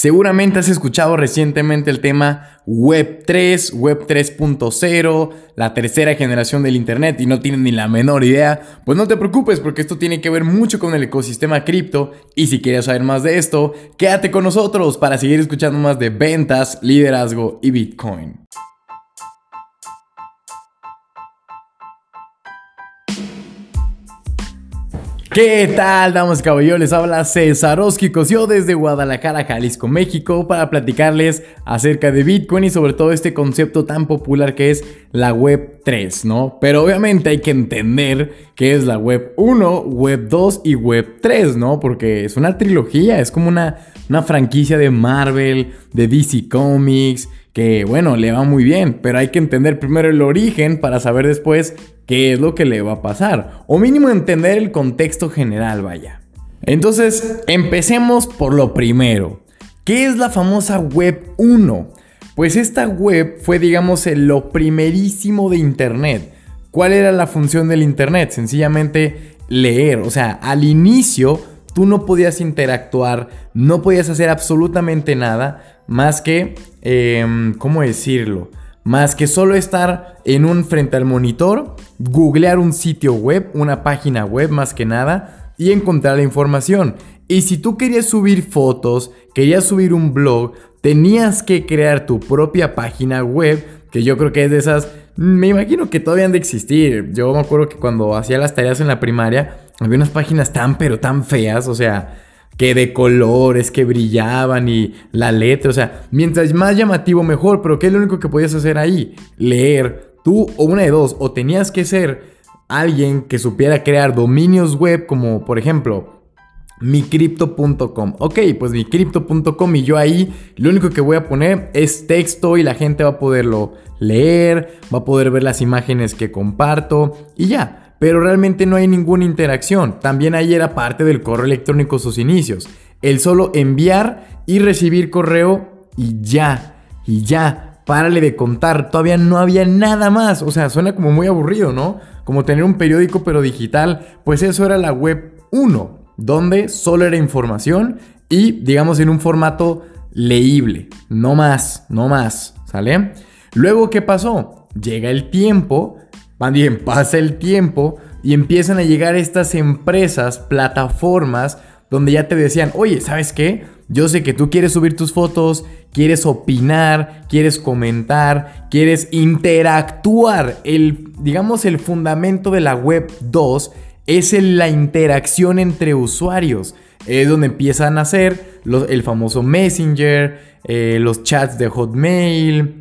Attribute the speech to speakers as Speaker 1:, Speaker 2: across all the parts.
Speaker 1: Seguramente has escuchado recientemente el tema Web 3, Web 3.0, la tercera generación del Internet y no tienes ni la menor idea. Pues no te preocupes porque esto tiene que ver mucho con el ecosistema cripto y si quieres saber más de esto, quédate con nosotros para seguir escuchando más de ventas, liderazgo y Bitcoin. ¿Qué tal, damas y caballeros? Les habla César Cosio desde Guadalajara, Jalisco, México, para platicarles acerca de Bitcoin y sobre todo este concepto tan popular que es la Web 3, ¿no? Pero obviamente hay que entender qué es la Web 1, Web 2 y Web 3, ¿no? Porque es una trilogía, es como una, una franquicia de Marvel, de DC Comics, que bueno, le va muy bien, pero hay que entender primero el origen para saber después qué es lo que le va a pasar, o mínimo entender el contexto general, vaya. Entonces, empecemos por lo primero. ¿Qué es la famosa Web 1? Pues esta web fue, digamos, lo primerísimo de Internet. ¿Cuál era la función del Internet? Sencillamente leer. O sea, al inicio tú no podías interactuar, no podías hacer absolutamente nada más que, em, ¿cómo decirlo? más que solo estar en un frente al monitor, googlear un sitio web, una página web más que nada y encontrar la información. Y si tú querías subir fotos, querías subir un blog, tenías que crear tu propia página web, que yo creo que es de esas, me imagino que todavía han de existir. Yo me acuerdo que cuando hacía las tareas en la primaria, había unas páginas tan pero tan feas, o sea, que de colores, que brillaban y la letra, o sea, mientras más llamativo mejor, pero ¿qué es lo único que podías hacer ahí? Leer. Tú o una de dos, o tenías que ser alguien que supiera crear dominios web como por ejemplo micrypto.com. Ok, pues micrypto.com y yo ahí lo único que voy a poner es texto y la gente va a poderlo leer, va a poder ver las imágenes que comparto y ya pero realmente no hay ninguna interacción. También ahí era parte del correo electrónico sus inicios. El solo enviar y recibir correo y ya, y ya, párale de contar. Todavía no había nada más. O sea, suena como muy aburrido, ¿no? Como tener un periódico pero digital. Pues eso era la web 1, donde solo era información y digamos en un formato leíble. No más, no más, ¿sale? Luego, ¿qué pasó? Llega el tiempo más bien, pasa el tiempo y empiezan a llegar estas empresas, plataformas, donde ya te decían, oye, ¿sabes qué? Yo sé que tú quieres subir tus fotos, quieres opinar, quieres comentar, quieres interactuar. El, digamos, el fundamento de la web 2 es la interacción entre usuarios. Es donde empiezan a hacer el famoso Messenger, eh, los chats de Hotmail,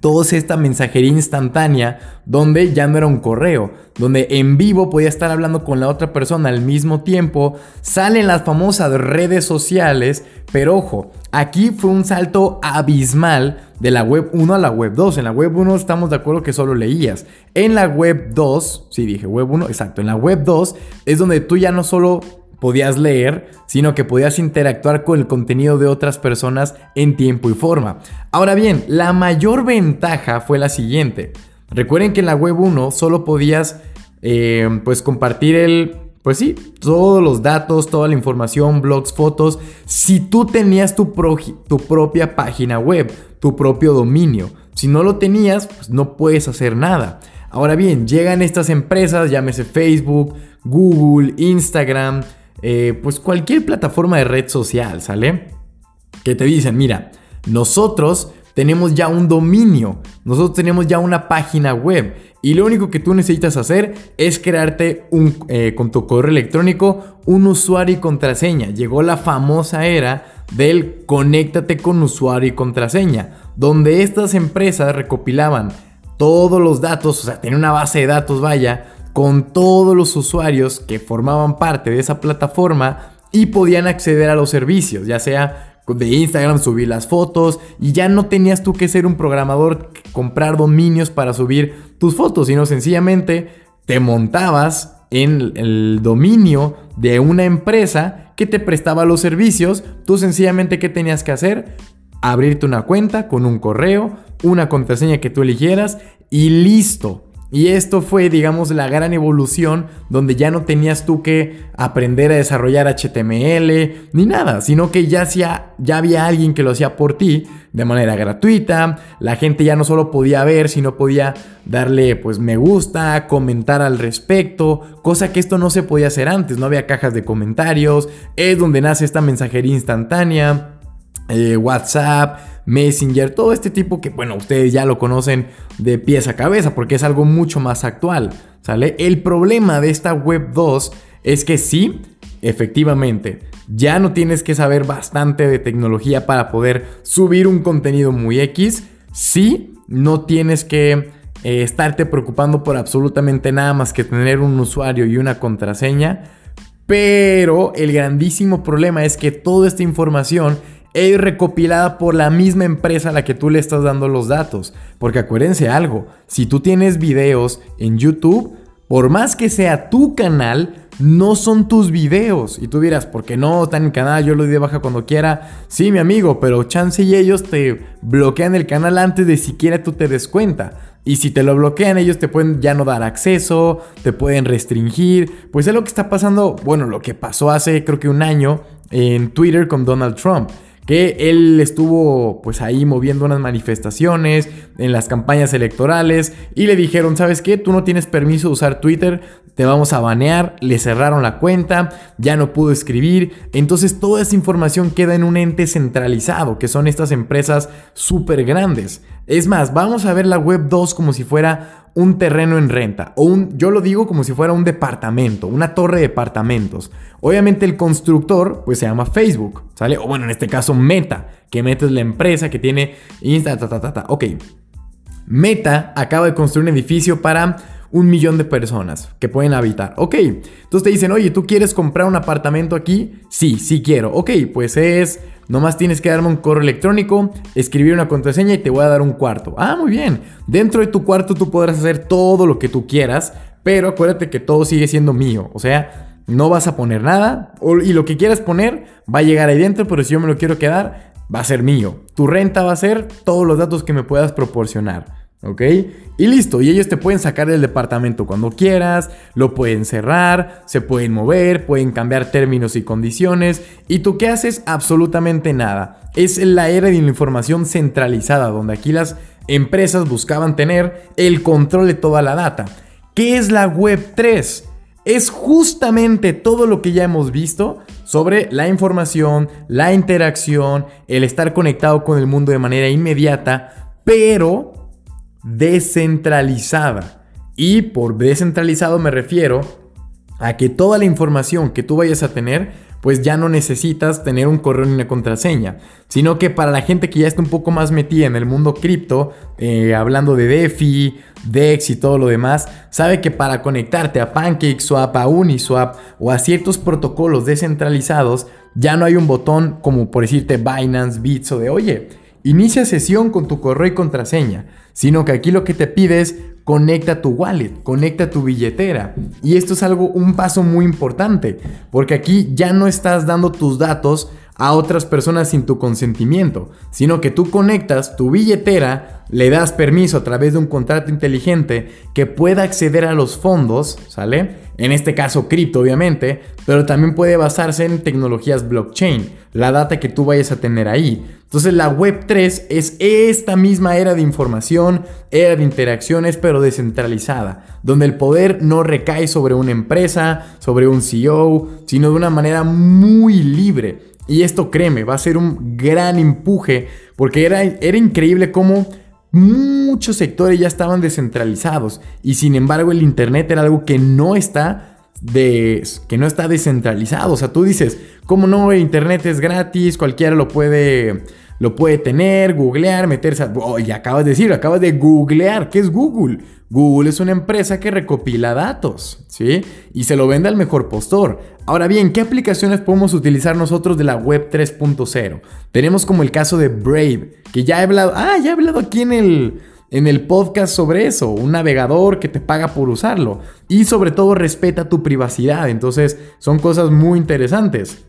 Speaker 1: toda esta mensajería instantánea donde ya no era un correo, donde en vivo podía estar hablando con la otra persona al mismo tiempo, salen las famosas redes sociales, pero ojo, aquí fue un salto abismal de la web 1 a la web 2. En la web 1 estamos de acuerdo que solo leías. En la web 2, sí dije web 1, exacto, en la web 2 es donde tú ya no solo podías leer, sino que podías interactuar con el contenido de otras personas en tiempo y forma. Ahora bien, la mayor ventaja fue la siguiente. Recuerden que en la web 1 solo podías eh, pues compartir el, pues sí, todos los datos, toda la información, blogs, fotos, si tú tenías tu, tu propia página web, tu propio dominio. Si no lo tenías, pues no puedes hacer nada. Ahora bien, llegan estas empresas, llámese Facebook, Google, Instagram, eh, pues cualquier plataforma de red social, ¿sale? Que te dicen, mira, nosotros tenemos ya un dominio, nosotros tenemos ya una página web y lo único que tú necesitas hacer es crearte un, eh, con tu correo electrónico un usuario y contraseña. Llegó la famosa era del conéctate con usuario y contraseña, donde estas empresas recopilaban todos los datos, o sea, tiene una base de datos, vaya, con todos los usuarios que formaban parte de esa plataforma y podían acceder a los servicios, ya sea de Instagram, subir las fotos y ya no tenías tú que ser un programador, comprar dominios para subir tus fotos, sino sencillamente te montabas en el dominio de una empresa que te prestaba los servicios, tú sencillamente qué tenías que hacer? Abrirte una cuenta con un correo, una contraseña que tú eligieras y listo Y esto fue, digamos, la gran evolución donde ya no tenías tú que aprender a desarrollar HTML ni nada, sino que ya, hacía, ya había alguien que lo hacía por ti de manera gratuita. La gente ya no solo podía ver, sino podía darle pues me gusta, comentar al respecto, cosa que esto no se podía hacer antes, no había cajas de comentarios, es donde nace esta mensajería instantánea. Eh, WhatsApp, Messenger, todo este tipo que, bueno, ustedes ya lo conocen de pies a cabeza porque es algo mucho más actual, ¿sale? El problema de esta Web 2 es que sí, efectivamente, ya no tienes que saber bastante de tecnología para poder subir un contenido muy X, sí, no tienes que eh, estarte preocupando por absolutamente nada más que tener un usuario y una contraseña, pero el grandísimo problema es que toda esta información es recopilada por la misma empresa a la que tú le estás dando los datos. Porque acuérdense algo, si tú tienes videos en YouTube, por más que sea tu canal, no son tus videos. Y tú dirás, ¿por qué no? Está en el canal, yo lo doy de baja cuando quiera. Sí, mi amigo, pero chance y ellos te bloquean el canal antes de siquiera tú te des cuenta. Y si te lo bloquean, ellos te pueden ya no dar acceso, te pueden restringir. Pues es lo que está pasando, bueno, lo que pasó hace creo que un año en Twitter con Donald Trump él estuvo pues ahí moviendo unas manifestaciones en las campañas electorales y le dijeron, ¿sabes qué? Tú no tienes permiso de usar Twitter, te vamos a banear, le cerraron la cuenta, ya no pudo escribir, entonces toda esa información queda en un ente centralizado, que son estas empresas súper grandes. Es más, vamos a ver la web 2 como si fuera un terreno en renta o un yo lo digo como si fuera un departamento, una torre de departamentos. Obviamente el constructor pues se llama Facebook, ¿sale? O bueno, en este caso Meta, que Meta es la empresa que tiene Insta ta ta ta ta. Ok. Meta acaba de construir un edificio para un millón de personas que pueden habitar. Ok, entonces te dicen, oye, ¿tú quieres comprar un apartamento aquí? Sí, sí quiero. Ok, pues es Nomás tienes que darme un correo electrónico, escribir una contraseña y te voy a dar un cuarto. Ah, muy bien. Dentro de tu cuarto tú podrás hacer todo lo que tú quieras, pero acuérdate que todo sigue siendo mío. O sea, no vas a poner nada y lo que quieras poner va a llegar ahí dentro, pero si yo me lo quiero quedar, va a ser mío. Tu renta va a ser todos los datos que me puedas proporcionar. ¿Ok? Y listo, y ellos te pueden sacar del departamento cuando quieras, lo pueden cerrar, se pueden mover, pueden cambiar términos y condiciones, y tú qué haces? Absolutamente nada. Es la era de la información centralizada, donde aquí las empresas buscaban tener el control de toda la data. ¿Qué es la Web 3? Es justamente todo lo que ya hemos visto sobre la información, la interacción, el estar conectado con el mundo de manera inmediata, pero descentralizada. Y por descentralizado me refiero a que toda la información que tú vayas a tener, pues ya no necesitas tener un correo ni una contraseña, sino que para la gente que ya está un poco más metida en el mundo cripto, eh, hablando de DeFi, DEX y todo lo demás, sabe que para conectarte a PancakeSwap, a Uniswap o a ciertos protocolos descentralizados, ya no hay un botón como por decirte Binance, Bits o de oye, inicia sesión con tu correo y contraseña sino que aquí lo que te pide es conecta tu wallet, conecta tu billetera. Y esto es algo, un paso muy importante, porque aquí ya no estás dando tus datos a otras personas sin tu consentimiento, sino que tú conectas tu billetera, le das permiso a través de un contrato inteligente que pueda acceder a los fondos, ¿sale? En este caso cripto obviamente, pero también puede basarse en tecnologías blockchain, la data que tú vayas a tener ahí. Entonces la Web 3 es esta misma era de información, era de interacciones, pero descentralizada, donde el poder no recae sobre una empresa, sobre un CEO, sino de una manera muy libre. Y esto, créeme, va a ser un gran empuje, porque era, era increíble cómo muchos sectores ya estaban descentralizados, y sin embargo el Internet era algo que no está de, que no está descentralizado. O sea, tú dices, ¿cómo no? Internet es gratis, cualquiera lo puede lo puede tener, googlear, meterse. Oh, y acabas de decir, acabas de googlear. ¿Qué es Google? Google es una empresa que recopila datos, ¿sí? Y se lo vende al mejor postor. Ahora bien, ¿qué aplicaciones podemos utilizar nosotros de la web 3.0? Tenemos como el caso de Brave, que ya he hablado, ah, ya he hablado aquí en el, en el podcast sobre eso, un navegador que te paga por usarlo y sobre todo respeta tu privacidad, entonces son cosas muy interesantes.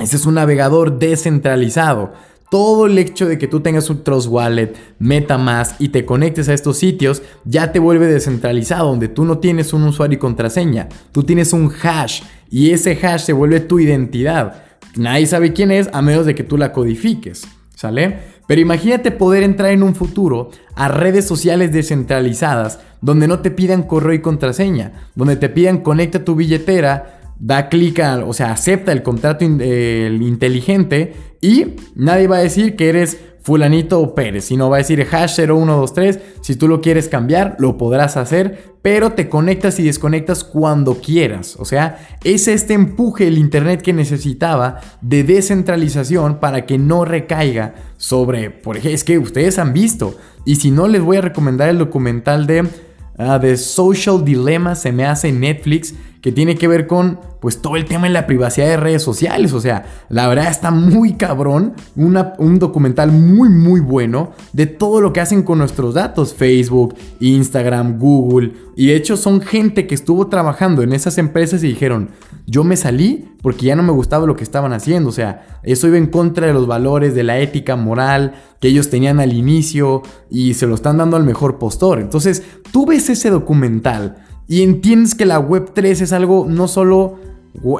Speaker 1: Ese es un navegador descentralizado todo el hecho de que tú tengas un Trust Wallet, MetaMask y te conectes a estos sitios ya te vuelve descentralizado, donde tú no tienes un usuario y contraseña, tú tienes un hash y ese hash se vuelve tu identidad. Nadie sabe quién es a menos de que tú la codifiques, ¿sale? Pero imagínate poder entrar en un futuro a redes sociales descentralizadas donde no te pidan correo y contraseña, donde te pidan conecta tu billetera, da clic, o sea, acepta el contrato inteligente y nadie va a decir que eres fulanito Pérez, sino va a decir hash 0123, si tú lo quieres cambiar, lo podrás hacer, pero te conectas y desconectas cuando quieras. O sea, es este empuje el Internet que necesitaba de descentralización para que no recaiga sobre, por ejemplo, es que ustedes han visto, y si no, les voy a recomendar el documental de The Social Dilemma, se me hace en Netflix, que tiene que ver con pues todo el tema de la privacidad de redes sociales. O sea, la verdad está muy cabrón, un documental muy muy bueno de todo lo que hacen con nuestros datos, Facebook, Instagram, Google. Y de hecho son gente que estuvo trabajando en esas empresas y dijeron, yo me salí porque ya no me gustaba lo que estaban haciendo. O sea, eso iba en contra de los valores, de la ética moral que ellos tenían al inicio y se lo están dando al mejor postor. Entonces, tú ves ese documental y entiendes que la Web 3 es algo no solo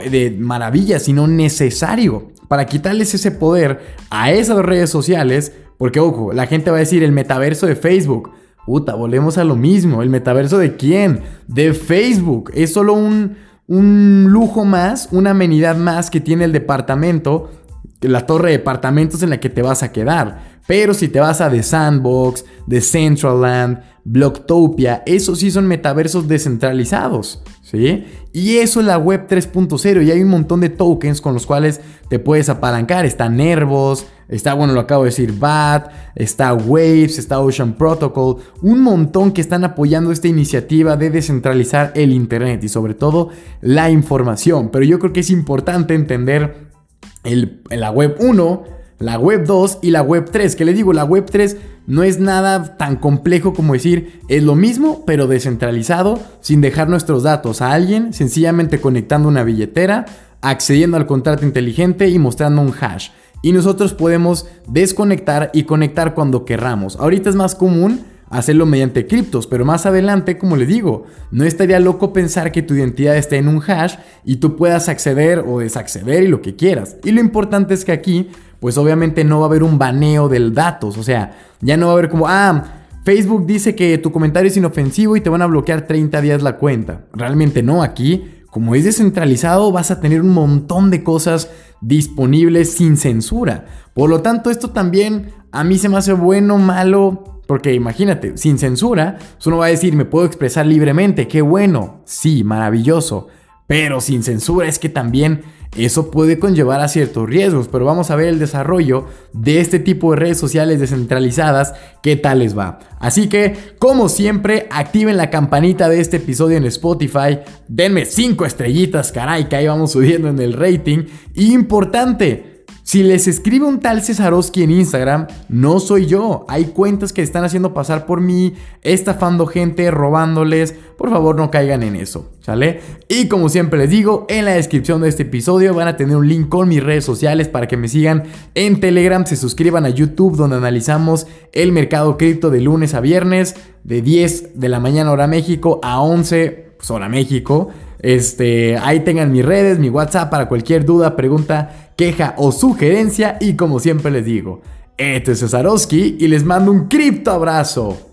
Speaker 1: de maravilla, sino necesario para quitarles ese poder a esas redes sociales. Porque, ojo, la gente va a decir el metaverso de Facebook. Puta, volvemos a lo mismo. ¿El metaverso de quién? De Facebook. Es solo un, un lujo más, una amenidad más que tiene el departamento, la torre de departamentos en la que te vas a quedar. Pero si te vas a The Sandbox, The Centraland, Blocktopia, esos sí son metaversos descentralizados, ¿sí? Y eso es la web 3.0 y hay un montón de tokens con los cuales te puedes apalancar. Está Nervos, está, bueno, lo acabo de decir, BAT, está Waves, está Ocean Protocol, un montón que están apoyando esta iniciativa de descentralizar el Internet y sobre todo la información. Pero yo creo que es importante entender el, la web 1 la web 2 y la web 3. Que les digo, la web 3 no es nada tan complejo como decir, es lo mismo, pero descentralizado, sin dejar nuestros datos a alguien, sencillamente conectando una billetera, accediendo al contrato inteligente y mostrando un hash. Y nosotros podemos desconectar y conectar cuando querramos. Ahorita es más común hacerlo mediante criptos, pero más adelante, como les digo, no estaría loco pensar que tu identidad esté en un hash y tú puedas acceder o desacceder y lo que quieras. Y lo importante es que aquí pues obviamente no va a haber un baneo del datos. O sea, ya no va a haber como, ah, Facebook dice que tu comentario es inofensivo y te van a bloquear 30 días la cuenta. Realmente no, aquí, como es descentralizado, vas a tener un montón de cosas disponibles sin censura. Por lo tanto, esto también a mí se me hace bueno, malo, porque imagínate, sin censura, pues uno va a decir, me puedo expresar libremente, qué bueno, sí, maravilloso. Pero sin censura es que también eso puede conllevar a ciertos riesgos, pero vamos a ver el desarrollo de este tipo de redes sociales descentralizadas, qué tal les va. Así que, como siempre, activen la campanita de este episodio en Spotify, denme 5 estrellitas, caray, que ahí vamos subiendo en el rating. importante, si les escribe un tal Cesarowski en Instagram, no soy yo. Hay cuentas que están haciendo pasar por mí, estafando gente, robándoles. Por favor, no caigan en eso, ¿sale? Y como siempre les digo, en la descripción de este episodio van a tener un link con mis redes sociales para que me sigan en Telegram, se suscriban a YouTube donde analizamos el mercado cripto de lunes a viernes, de 10 de la mañana hora México a 11 pues, hora México. Este, ahí tengan mis redes, mi WhatsApp para cualquier duda, pregunta, queja o sugerencia. Y como siempre les digo, este es Cesarowski y les mando un cripto abrazo.